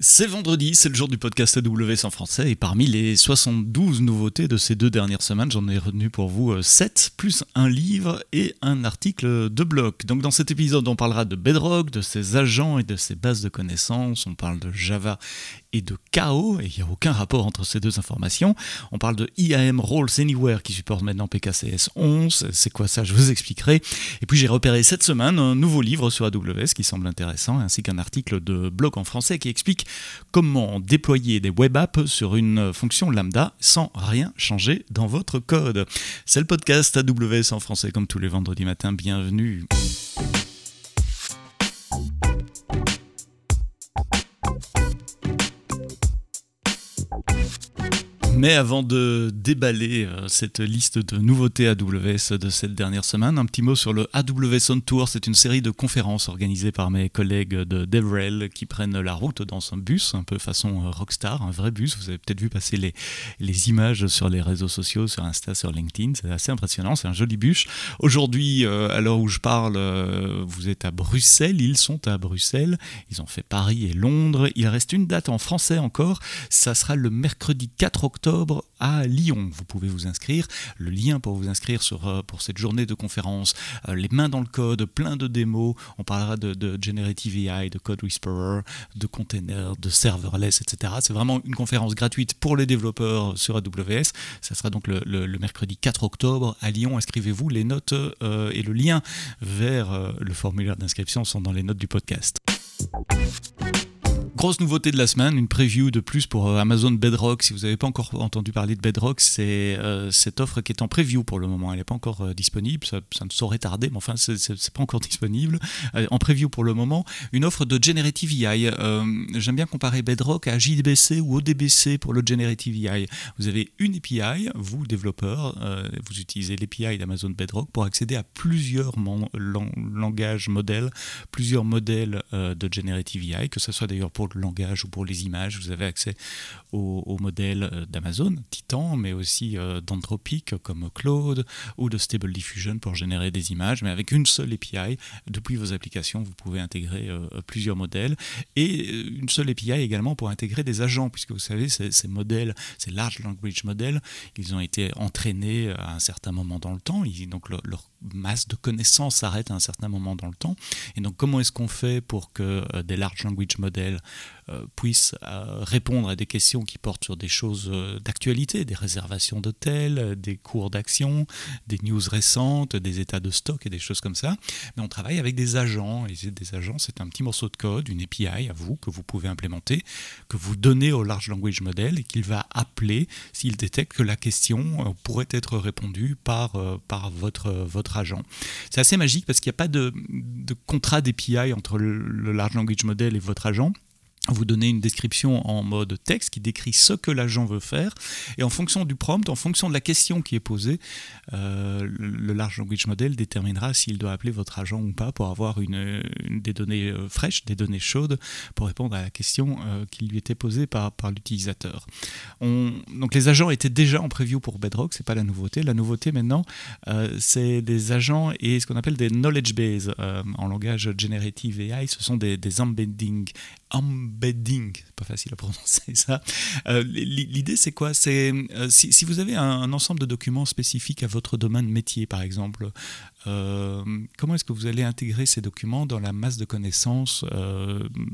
C'est vendredi, c'est le jour du podcast AWS en français et parmi les 72 nouveautés de ces deux dernières semaines, j'en ai retenu pour vous 7 plus un livre et un article de blog. Donc dans cet épisode, on parlera de Bedrock, de ses agents et de ses bases de connaissances, on parle de Java et de KO, et il n'y a aucun rapport entre ces deux informations. On parle de IAM Roles Anywhere qui supporte maintenant PKCS 11, c'est quoi ça, je vous expliquerai. Et puis j'ai repéré cette semaine un nouveau livre sur AWS qui semble intéressant, ainsi qu'un article de blog en français qui explique comment déployer des web apps sur une fonction lambda sans rien changer dans votre code. C'est le podcast AWS en français comme tous les vendredis matins, bienvenue. Mais avant de déballer euh, cette liste de nouveautés AWS de cette dernière semaine, un petit mot sur le AWS On Tour. C'est une série de conférences organisées par mes collègues de DevRel qui prennent la route dans un bus, un peu façon euh, rockstar, un vrai bus. Vous avez peut-être vu passer les, les images sur les réseaux sociaux, sur Insta, sur LinkedIn. C'est assez impressionnant, c'est un joli bus. Aujourd'hui, euh, à l'heure où je parle, vous êtes à Bruxelles, ils sont à Bruxelles. Ils ont fait Paris et Londres. Il reste une date en français encore. Ça sera le mercredi 4 octobre à Lyon. Vous pouvez vous inscrire. Le lien pour vous inscrire sur, euh, pour cette journée de conférence, euh, les mains dans le code, plein de démos. On parlera de, de Generative AI, de Code Whisperer, de containers, de serverless, etc. C'est vraiment une conférence gratuite pour les développeurs sur AWS. Ça sera donc le, mercredi 4 octobre à Lyon. Inscrivez-vous. Les notes euh, et le lien vers le formulaire d'inscription sont dans les notes du podcast. Grosse nouveauté de la semaine, une preview de plus pour euh, Amazon Bedrock. Si vous n'avez pas encore entendu parler de Bedrock, c'est euh, cette offre qui est en preview pour le moment. Elle n'est pas encore euh, disponible, ça, ne saurait tarder, mais enfin, c'est pas encore disponible. en preview pour le moment, une offre de Generative AI. J'aime bien comparer Bedrock à JDBC ou ODBC pour le Generative AI. Vous avez une API, vous, développeur, vous utilisez l'API d'Amazon Bedrock pour accéder à plusieurs langages modèles, plusieurs modèles de Generative AI, que ce soit d'ailleurs pour langage ou pour les images, vous avez accès aux, modèles euh, d'Amazon, Titan, mais aussi euh, d'Anthropic comme Claude ou de Stable Diffusion pour générer des images. Mais avec une seule API, depuis vos applications, vous pouvez intégrer euh, plusieurs modèles et une seule API également pour intégrer des agents, puisque vous savez, ces, modèles, ces large language models, ils ont été entraînés à un certain moment dans le temps, donc leur masse de connaissances s'arrête à un certain moment dans le temps. Et donc, comment est-ce qu'on fait pour que des large language models puissent euh, répondre à des questions qui portent sur des choses euh, d'actualité, des réservations d'hôtels, des cours d'action, des news récentes, des états de stock et des choses comme ça. Mais on travaille avec des agents, et des agents, c'est un petit morceau de code, une API à vous, que vous pouvez implémenter, que vous donnez au Large Language Model et qu'il va appeler s'il détecte que la question pourrait être répondue par, par votre, votre agent. C'est assez magique parce qu'il n'y a pas de, de contrat d'API entre le Large Language Model et votre agent vous donnez une description en mode texte qui décrit ce que l'agent veut faire et en fonction du prompt, en fonction de la question qui est posée, euh, le large language model déterminera s'il doit appeler votre agent ou pas pour avoir une, des données euh, fraîches, des données chaudes pour répondre à la question euh, qui lui était posée par, par l'utilisateur. Donc les agents étaient déjà en preview pour Bedrock, c'est pas la nouveauté. La nouveauté maintenant, c'est des agents et ce qu'on appelle des knowledge bases en langage generative AI. Ce sont des, des embedding, pas facile à prononcer ça. Euh, l'idée c'est quoi? C'est euh, si, vous avez un, ensemble de documents spécifiques à votre domaine métier, par exemple, comment est-ce que vous allez intégrer ces documents dans la masse de connaissances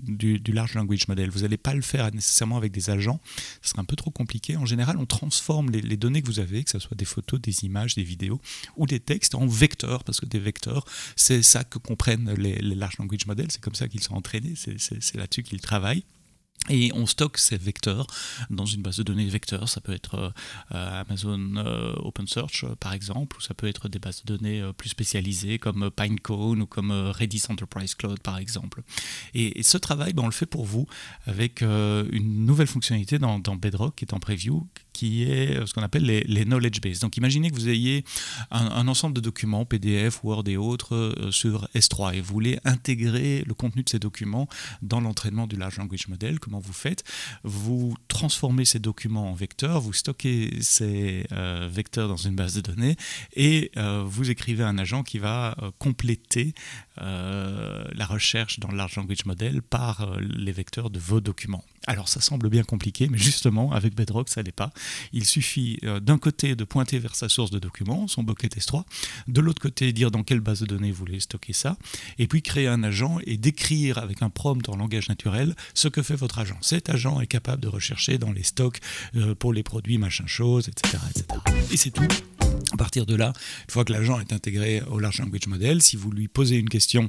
du, large language model? Vous n'allez pas le faire nécessairement avec des agents, ce sera un peu trop compliqué. En général, on transforme les, données que vous avez, que ce soit des photos, des images, des vidéos ou des textes, en vecteurs, parce que des vecteurs, c'est ça que comprennent les, les large language models, c'est comme ça qu'ils sont entraînés, c'est là-dessus qu'ils travaillent. Et on stocke ces vecteurs dans une base de données vecteurs. Ça peut être euh, Amazon euh, OpenSearch par exemple, ou ça peut être des bases de données euh, plus spécialisées comme Pinecone ou comme Redis Enterprise Cloud par exemple. Et, ce travail, ben, on le fait pour vous avec une nouvelle fonctionnalité dans, dans, Bedrock qui est en preview qui est ce qu'on appelle les, knowledge base. Donc imaginez que vous ayez un, ensemble de documents, PDF, Word et autres, sur S3 et vous voulez intégrer le contenu de ces documents dans l'entraînement du Large Language Model. Comment vous faites? Vous transformez ces documents en vecteurs, vous stockez ces vecteurs dans une base de données et vous écrivez un agent qui va compléter la recherche dans le Large Language Model par les vecteurs de vos documents. Alors ça semble bien compliqué, mais justement avec Bedrock ça n'est pas. Il suffit euh, d'un côté de pointer vers sa source de documents, son bucket S3, de l'autre côté dire dans quelle base de données vous voulez stocker ça, et puis créer un agent et décrire avec un prompt en langage naturel ce que fait votre agent. Cet agent est capable de rechercher dans les stocks euh, pour les produits machin chose, etc. etc. Et c'est tout. À partir de là, une fois que l'agent est intégré au Large Language Model, si vous lui posez une question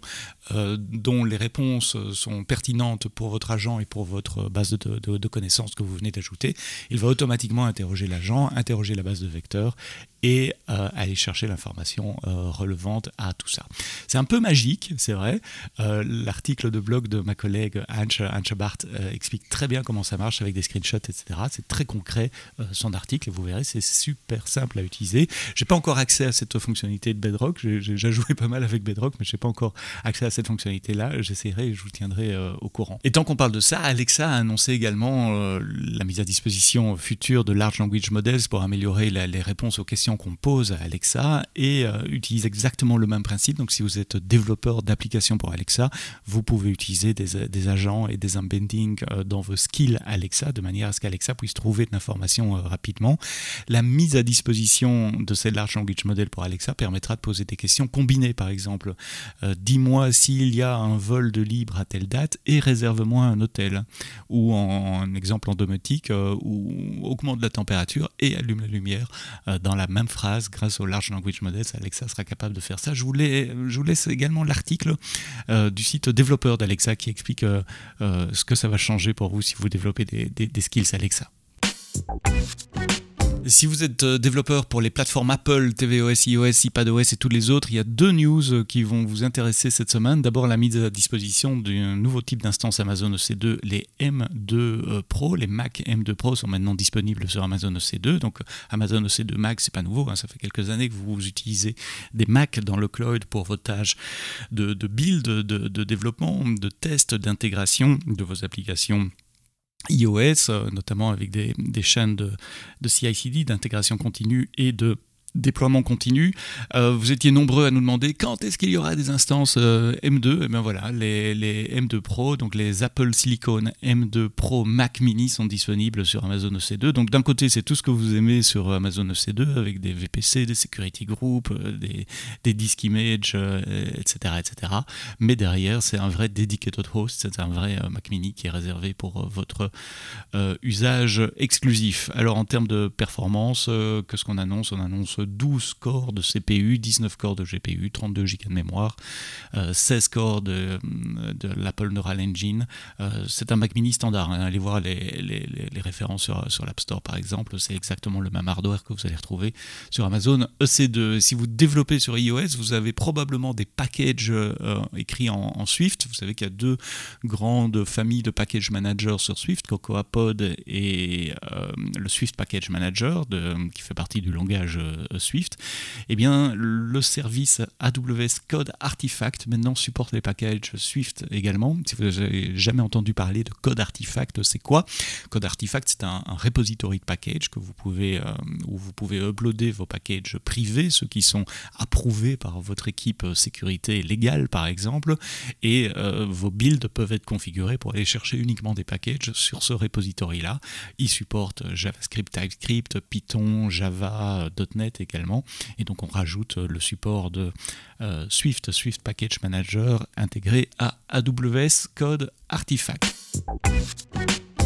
euh, dont les réponses sont pertinentes pour votre agent et pour votre base de, de connaissances que vous venez d'ajouter, il va automatiquement interroger l'agent, interroger la base de vecteurs et euh, aller chercher l'information euh, relevante à tout ça. C'est un peu magique, c'est vrai. Euh, l'article de blog de ma collègue Anche, Anche Barth explique très bien comment ça marche avec des screenshots, etc. C'est très concret son article et vous verrez, c'est super simple à utiliser. J'ai pas encore accès à cette fonctionnalité de Bedrock. J'ai déjà joué pas mal avec Bedrock, mais j'ai pas encore accès à cette fonctionnalité-là. J'essaierai et je vous tiendrai au courant. Et tant qu'on parle de ça, Alexa a annoncé également la mise à disposition future de Large Language Models pour améliorer les réponses aux questions qu'on pose à Alexa et euh, utilise exactement le même principe. Donc si vous êtes développeur d'applications pour Alexa, vous pouvez utiliser des, agents et des embeddings euh, dans vos skills Alexa de manière à ce qu'Alexa puisse trouver de l'information euh, rapidement. La mise à disposition de ces large language model pour Alexa permettra de poser des questions combinées par exemple. Dis-moi s'il y a un vol de libre à telle date et réserve-moi un hôtel. Ou en, en exemple en domotique, ou augmente la température et allume la lumière dans la même phrase grâce au Large Language Models. Alexa sera capable de faire ça. Je vous, laisse également l'article euh, du site développeur d'Alexa qui explique euh, euh, ce que ça va changer pour vous si vous développez des skills Alexa. Si vous êtes euh, développeur pour les plateformes Apple, tvOS, iOS, iPadOS et tous les autres, il y a deux news euh, qui vont vous intéresser cette semaine. D'abord, la mise à disposition d'un nouveau type d'instance Amazon EC2, les M2 euh, Pro. Les Mac M2 Pro sont maintenant disponibles sur Amazon EC2. Donc, Amazon EC2 Mac, c'est pas nouveau. Hein. ça fait quelques années que vous utilisez des Mac dans le cloud pour vos tâches de, build, de, de développement, de test, d'intégration de vos applications iOS, euh, notamment avec des, chaînes de, de CI/CD, d'intégration continue et de déploiement continu. Euh, vous étiez nombreux à nous demander quand est-ce qu'il y aura des instances euh, M2. Et eh bien voilà, les, les, M2 Pro, donc les Apple Silicon M2 Pro Mac Mini sont disponibles sur Amazon EC2. Donc d'un côté, c'est tout ce que vous aimez sur Amazon EC2 avec des VPC, des security groups, euh, des, des disk image, etc., etc. Mais derrière, c'est un vrai dedicated host, c'est un vrai Mac Mini qui est réservé pour votre usage exclusif. Alors en termes de performance, qu'est-ce qu'on annonce? On annonce 12 corps de CPU, 19 corps de GPU, 32 Go de mémoire, 16 euh, corps de, l'Apple Neural Engine. Euh, c'est un Mac mini standard. Hein. Allez voir les, références sur, l'App Store par exemple. C'est exactement le même hardware que vous allez retrouver sur Amazon EC2. Si vous développez sur iOS, vous avez probablement des packages euh, écrits en, Swift. Vous savez qu'il y a deux grandes familles de package managers sur Swift, Cocoa Pod et le Swift Package Manager, qui fait partie du langage Swift, eh bien, le service AWS Code Artifact maintenant supporte les packages Swift également. Si vous n'avez jamais entendu parler de Code Artifact, c'est quoi? Code Artifact, c'est un, repository de packages que vous pouvez, euh, où vous pouvez uploader vos packages privés, ceux qui sont approuvés par votre équipe sécurité légale, par exemple, et euh, vos builds peuvent être configurés pour aller chercher uniquement des packages sur ce repository-là. Il supporte JavaScript, TypeScript, Python, Java, .NET également. Et donc on rajoute le support de euh, Swift, Swift Package Manager intégré à AWS Code Artifact.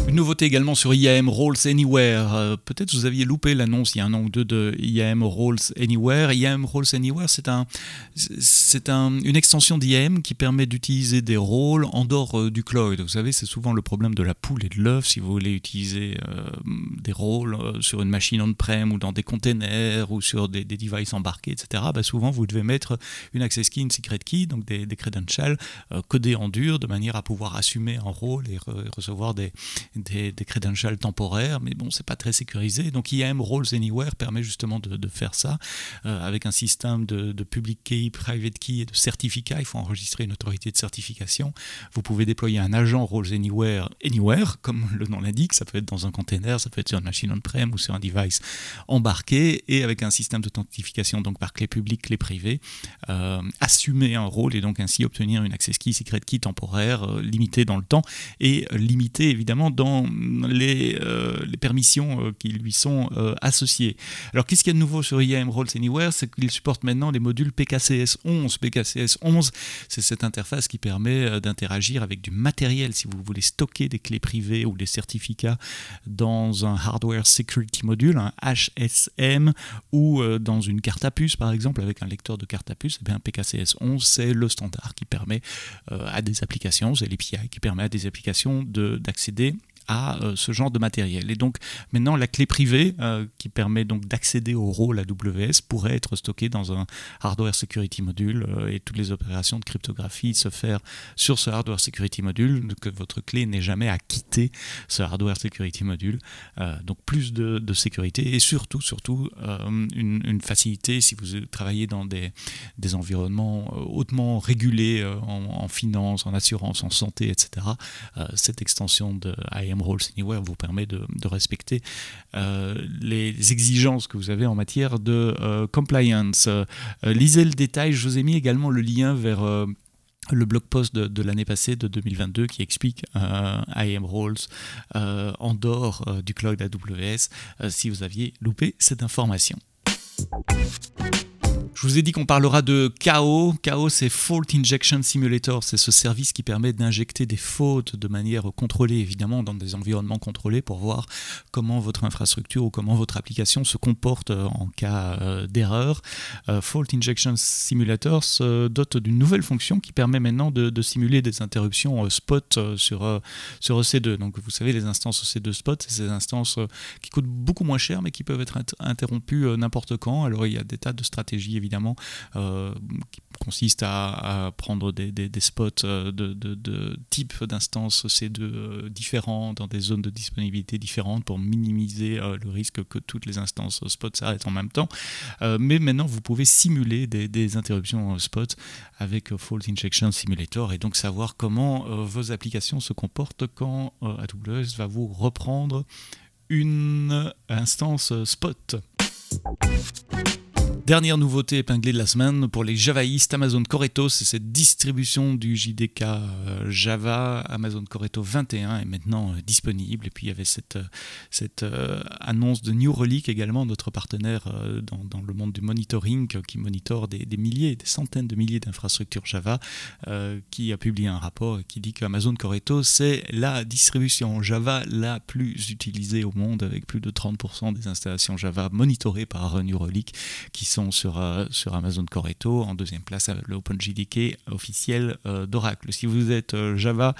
Une nouveauté également sur IAM Roles Anywhere. Euh, peut-être vous aviez loupé l'annonce il y a un an ou deux de IAM Roles Anywhere. IAM Roles Anywhere, c'est un, c'est un, une extension d'IAM qui permet d'utiliser des rôles en dehors euh, du cloud. Vous savez, c'est souvent le problème de la poule et de l'œuf. Si vous voulez utiliser euh, des rôles sur une machine on-prem ou dans des containers ou sur des, devices embarqués, etc., bah souvent vous devez mettre une access key, une secret key, donc des credentials codés en dur de manière à pouvoir assumer un rôle et recevoir des, des, credentials temporaires, mais bon, c'est pas très sécurisé. Donc IAM Roles Anywhere permet justement de, faire ça avec un système de, de, public key, private key et de certificat. Il faut enregistrer une autorité de certification. Vous pouvez déployer un agent Roles Anywhere, Anywhere, comme le nom l'indique. Ça peut être dans un container, ça peut être sur une machine on-prem ou sur un device embarqué et avec un système d'authentification donc par clé publique, clé privée, euh, assumer un rôle et donc ainsi obtenir une access key, secret key temporaire euh, limitée dans le temps et limitée évidemment dans les, euh, les permissions qui lui sont associées. Alors qu'est-ce qu'il y a de nouveau sur IAM Roles Anywhere? C'est qu'il supporte maintenant les modules PKCS 11. PKCS 11, c'est cette interface qui permet d'interagir avec du matériel si vous voulez stocker des clés privées ou des certificats dans un hardware security module, un HSM, ou dans une carte à puce par exemple avec un lecteur de carte à puce, eh bien, PKCS 11, c'est le standard qui permet euh, à des applications, c'est l'API qui permet à des applications d'accéder à euh, ce genre de matériel. Et donc maintenant la clé privée euh, qui permet donc d'accéder au rôle AWS pourrait être stockée dans un hardware security module euh, et toutes les opérations de cryptographie se faire sur ce hardware security module, que votre clé n'ait jamais à quitter ce hardware security module. donc plus de, sécurité et surtout surtout une, facilité si vous travaillez dans des, des environnements hautement régulés en, en, finance, en assurance, en santé, etc. cette extension de IAM Roles Anywhere vous permet de, respecter euh, les exigences que vous avez en matière de euh, compliance. Euh, lisez le détail, je vous ai mis également le lien vers le blog post de, l'année passée, de 2022, qui explique IAM Roles en dehors du cloud AWS, si vous aviez loupé cette information. Je vous ai dit qu'on parlera de KO. KO, c'est Fault Injection Simulator. C'est ce service qui permet d'injecter des fautes de manière contrôlée, évidemment, dans des environnements contrôlés pour voir comment votre infrastructure ou comment votre application se comporte euh, en cas euh, d'erreur. Euh, Fault Injection Simulator se dote d'une nouvelle fonction qui permet maintenant de, simuler des interruptions spot sur, sur EC2. Donc, vous savez, les instances EC2 spot, c'est ces instances qui coûtent beaucoup moins cher, mais qui peuvent être interrompues n'importe quand. Alors, il y a des tas de stratégies, évidemment, euh, qui consiste à, prendre des, spots euh, de, type d'instances C2 euh, différents dans des zones de disponibilité différentes pour minimiser le risque que toutes les instances spot s'arrêtent en même temps. mais maintenant, vous pouvez simuler des, interruptions spot avec Fault Injection Simulator et donc savoir comment vos applications se comportent quand AWS va vous reprendre une instance spot. Dernière nouveauté épinglée de la semaine pour les javaïstes, Amazon Corretto, c'est cette distribution du JDK euh, Java. Amazon Corretto 21 est maintenant euh, disponible. Et puis il y avait cette, euh, cette annonce de New Relic également, notre partenaire dans, le monde du monitoring qui monitore des, milliers, des centaines de milliers d'infrastructures Java, qui a publié un rapport qui dit qu'Amazon Corretto, c'est la distribution Java la plus utilisée au monde avec plus de 30% des installations Java monitorées par New Relic qui sont sur, euh, sur Amazon Corretto. En deuxième place, l'OpenJDK officiel euh, d'Oracle. Si vous êtes euh, Java,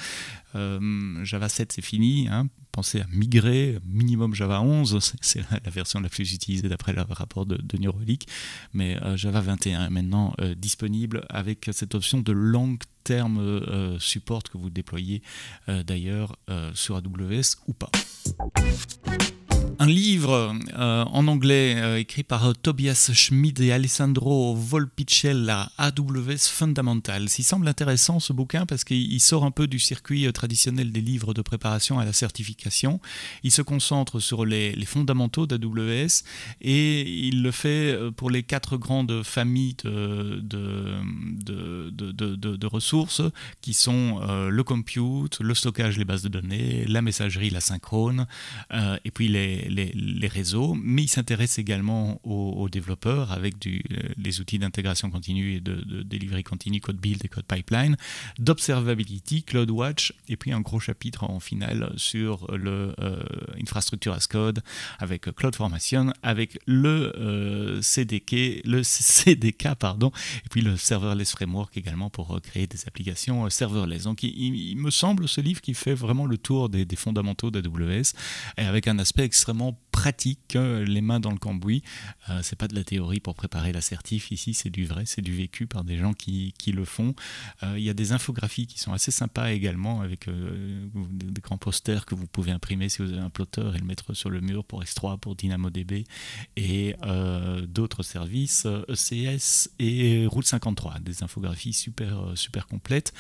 Java 7 c'est fini. Hein. pensez à migrer, minimum Java 11, c'est la version la plus utilisée d'après le rapport de, de mais Java 21 est maintenant disponible avec cette option de long terme support que vous déployez d'ailleurs sur AWS ou pas un livre euh, en anglais euh, écrit par euh, Tobias Schmid et Alessandro Volpicella, AWS Fundamentals. Il semble intéressant ce bouquin parce qu'il sort un peu du circuit traditionnel des livres de préparation à la certification. Il se concentre sur les, fondamentaux d'AWS et il le fait pour les quatre grandes familles de, de, ressources qui sont le compute, le stockage, les bases de données, la messagerie, la synchrone et puis les les, réseaux, mais il s'intéresse également aux, développeurs avec euh, les outils d'intégration continue et de, de continue, code build et code pipeline, d'observability, CloudWatch, et puis un gros chapitre en finale sur le euh, infrastructure as code avec CloudFormation, avec le euh, CDK, le CDK pardon, et puis le serverless framework également pour créer des applications serverless. Donc il, me semble ce livre qui fait vraiment le tour des, fondamentaux d'AWS avec un aspect extrêmement pratique, les mains dans le cambouis. Euh, c'est pas de la théorie pour préparer l'assertif ici, c'est du vrai, c'est du vécu par des gens qui, qui le font. Il y a des infographies qui sont assez sympas également avec des grands posters que vous pouvez imprimer si vous avez un plotter et le mettre sur le mur pour S3, pour DynamoDB et d'autres services, ECS et Route 53, des infographies super, super complètes.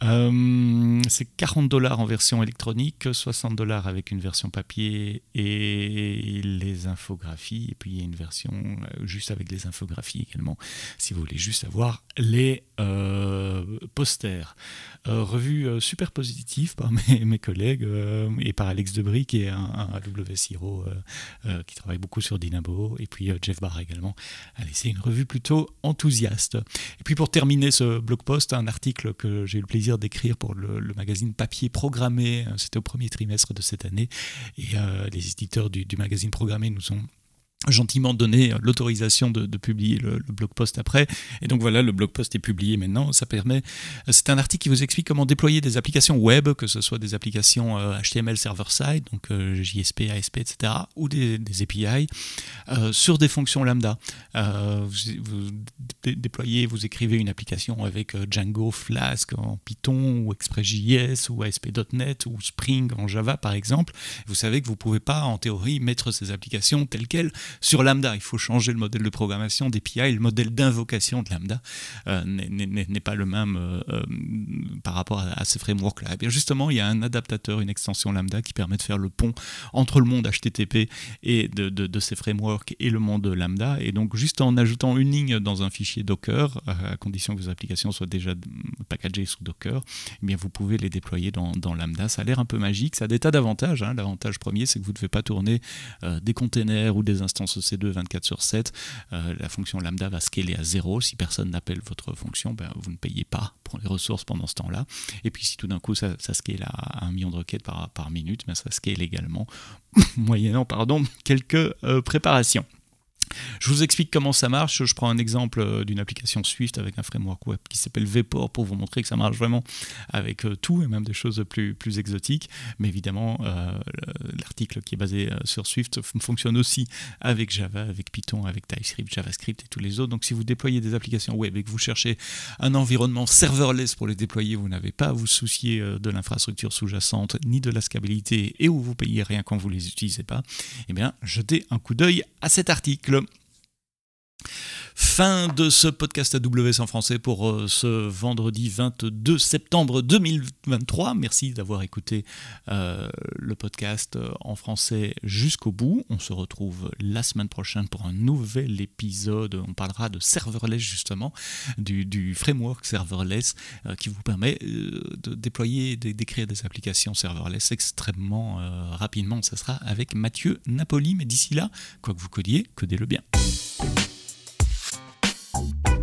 c'est 40 dollars en version électronique, 60 dollars avec une version papier et les infographies. Et puis il y a une version euh, juste avec les infographies également, si vous voulez juste avoir les euh, posters. Euh, revue super positive par mes, collègues et par Alex Debris qui est un, un qui travaille beaucoup sur Dynamo et puis Jeff Barr également. Allez, c'est une revue plutôt enthousiaste. Et puis pour terminer ce blog post, un article que j'ai eu le plaisir d'écrire pour le, le magazine Papier Programmé, c'était au premier trimestre de cette année et les éditeurs du, magazine Programmé nous ont gentiment donné l'autorisation de, publier le, blog post après. Et donc voilà, le blog post est publié maintenant. Ça permet. C'est un article qui vous explique comment déployer des applications web, que ce soit des applications HTML euh, server-side, donc euh, JSP, ASP, etc., ou des, API, euh, sur des fonctions lambda. vous, déployez, vous écrivez une application avec Django, Flask en Python, ou ExpressJS, ou ASP.NET, ou Spring en Java, par exemple. Vous savez que vous ne pouvez pas, en théorie, mettre ces applications telles quelles sur Lambda, il faut changer le modèle de programmation des PI. Le modèle d'invocation de Lambda euh, n'est pas le même euh, euh, par rapport à, ces frameworks-là. Et eh justement, il y a un adaptateur, une extension Lambda qui permet de faire le pont entre le monde HTTP et de, ces frameworks et le monde Lambda. Et donc, juste en ajoutant une ligne dans un fichier Docker, à condition que vos applications soient déjà packagées sous Docker, eh bien vous pouvez les déployer dans, Lambda. Ça a l'air un peu magique. Ça a des tas d'avantages. Hein. L'avantage premier, c'est que vous ne devez pas tourner des containers ou des instance EC2 24 sur 7, euh, la fonction lambda va scaler à 0. Si personne n'appelle votre fonction, ben, vous ne payez pas pour les ressources pendant ce temps-là. Et puis si tout d'un coup ça, scale à, un million de requêtes par, par minute, ben, ça scale également, moyennant pardon, quelques euh, préparations. Je vous explique comment ça marche. Je prends un exemple euh, d'une application Swift avec un framework web qui s'appelle Vpor pour vous montrer que ça marche vraiment avec euh, tout et même des choses plus, exotiques. Mais évidemment, euh, l'article qui est basé sur Swift fonctionne aussi avec Java, avec Python, avec TypeScript, JavaScript et tous les autres. Donc si vous déployez des applications web et que vous cherchez un environnement serverless pour les déployer, vous n'avez pas à vous soucier de l'infrastructure sous-jacente ni de la scalabilité et où vous payez rien quand vous les utilisez pas, eh bien jetez un coup d'œil à cet article là Fin de ce podcast AWS en français pour euh, ce vendredi 22 septembre 2023. Merci d'avoir écouté euh, le podcast euh, en français jusqu'au bout. On se retrouve la semaine prochaine pour un nouvel épisode. On parlera de serverless justement, du, framework serverless qui vous permet de déployer, d'écrire des applications serverless extrêmement rapidement. Ça sera avec Mathieu Napoli. Mais d'ici là, quoi que vous codiez, codez-le bien. you